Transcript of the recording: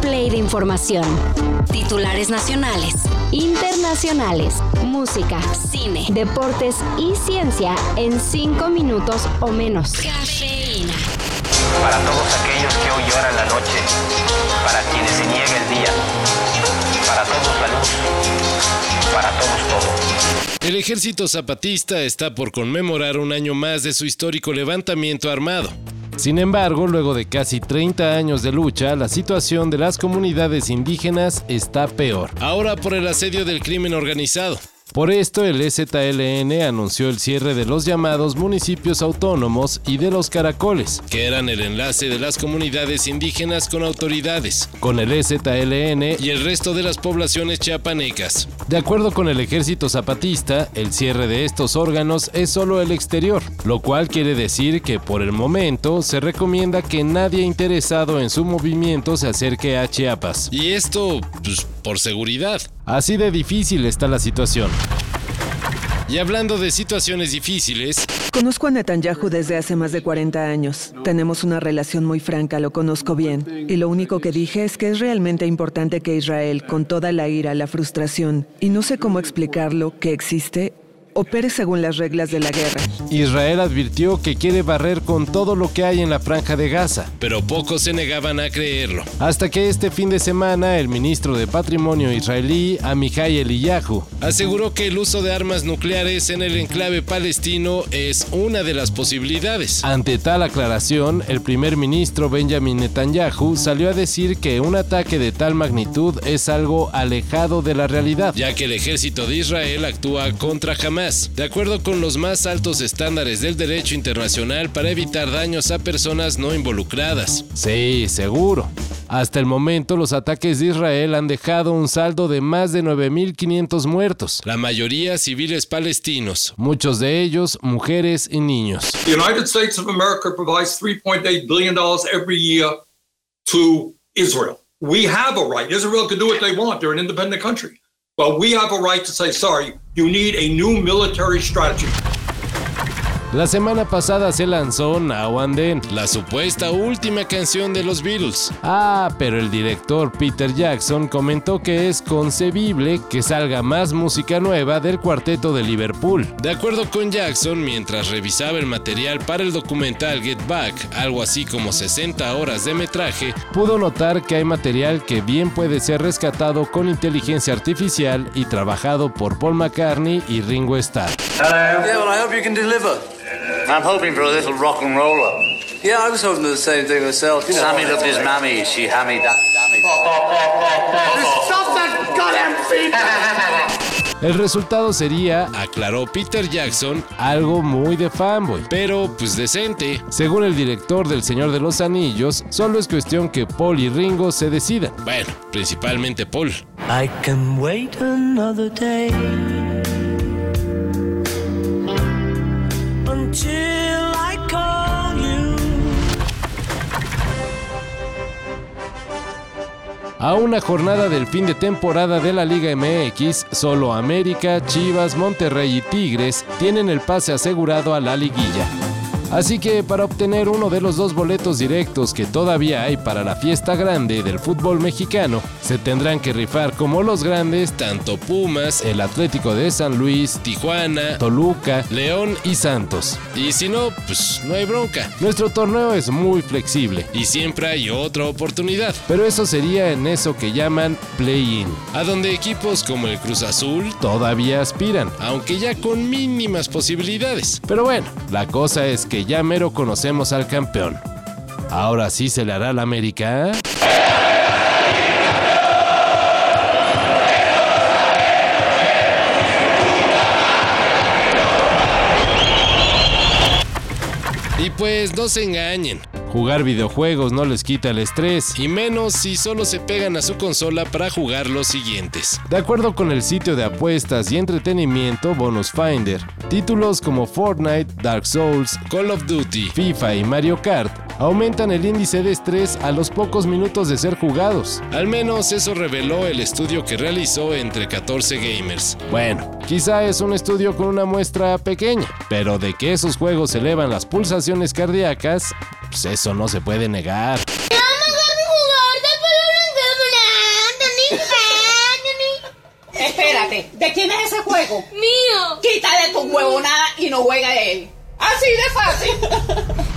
play de información. Titulares nacionales, internacionales, música, cine, deportes y ciencia en cinco minutos o menos. Cafeína. Para todos aquellos que hoy lloran la noche, para quienes se niega el día, para todos la luz, para todos todo. El ejército zapatista está por conmemorar un año más de su histórico levantamiento armado. Sin embargo, luego de casi 30 años de lucha, la situación de las comunidades indígenas está peor. Ahora por el asedio del crimen organizado. Por esto, el EZLN anunció el cierre de los llamados municipios autónomos y de los caracoles, que eran el enlace de las comunidades indígenas con autoridades, con el EZLN y el resto de las poblaciones chiapanecas. De acuerdo con el ejército zapatista, el cierre de estos órganos es solo el exterior, lo cual quiere decir que por el momento se recomienda que nadie interesado en su movimiento se acerque a Chiapas. Y esto, pues, por seguridad. Así de difícil está la situación. Y hablando de situaciones difíciles, Conozco a Netanyahu desde hace más de 40 años. Tenemos una relación muy franca, lo conozco bien. Y lo único que dije es que es realmente importante que Israel, con toda la ira, la frustración, y no sé cómo explicarlo, que existe, opere según las reglas de la guerra. Israel advirtió que quiere barrer con todo lo que hay en la franja de Gaza, pero pocos se negaban a creerlo. Hasta que este fin de semana el ministro de Patrimonio israelí, Amihai Eliyahu, aseguró que el uso de armas nucleares en el enclave palestino es una de las posibilidades. Ante tal aclaración, el primer ministro Benjamin Netanyahu salió a decir que un ataque de tal magnitud es algo alejado de la realidad, ya que el ejército de Israel actúa contra Hamas de acuerdo con los más altos estándares del derecho internacional para evitar daños a personas no involucradas. Sí, seguro. Hasta el momento, los ataques de Israel han dejado un saldo de más de 9.500 muertos, la mayoría civiles palestinos, muchos de ellos mujeres y niños. The United States of America provides $3.8 billion every year to Israel. We have a right. Israel can do what they want. They're an independent country. But we have a right to say, sorry, you need a new military strategy. La semana pasada se lanzó Now and Then, la supuesta última canción de los Beatles. Ah, pero el director Peter Jackson comentó que es concebible que salga más música nueva del cuarteto de Liverpool. De acuerdo con Jackson, mientras revisaba el material para el documental Get Back, algo así como 60 horas de metraje, pudo notar que hay material que bien puede ser rescatado con inteligencia artificial y trabajado por Paul McCartney y Ringo Starr. I'm hoping for a little rock and roller. Yeah, I was hoping for the same thing myself. You know. Sammy loved his mammy. She hammy da dammy. Stop that goddamn feedback! El resultado sería, aclaró Peter Jackson, algo muy de fanboy, pero pues decente. Según el director del Señor de los Anillos, solo es cuestión que Paul y Ringo se decidan. Bueno, principalmente Paul. I can wait another day A una jornada del fin de temporada de la Liga MX, solo América, Chivas, Monterrey y Tigres tienen el pase asegurado a la liguilla. Así que para obtener uno de los dos boletos directos que todavía hay para la fiesta grande del fútbol mexicano, se tendrán que rifar como los grandes tanto Pumas, el Atlético de San Luis, Tijuana, Toluca, León y Santos. Y si no, pues no hay bronca. Nuestro torneo es muy flexible y siempre hay otra oportunidad. Pero eso sería en eso que llaman play-in, a donde equipos como el Cruz Azul todavía aspiran, aunque ya con mínimas posibilidades. Pero bueno, la cosa es que ya mero conocemos al campeón. Ahora sí se le hará la América. Y pues no se engañen. Jugar videojuegos no les quita el estrés, y menos si solo se pegan a su consola para jugar los siguientes. De acuerdo con el sitio de apuestas y entretenimiento Bonus Finder, títulos como Fortnite, Dark Souls, Call of Duty, FIFA y Mario Kart aumentan el índice de estrés a los pocos minutos de ser jugados. Al menos eso reveló el estudio que realizó entre 14 gamers. Bueno, quizá es un estudio con una muestra pequeña, pero de que esos juegos elevan las pulsaciones cardíacas, pues eso no se puede negar. Espérate, ¿de quién es ese juego? Mío. Quítale tu huevonada y no juega él. Así de fácil.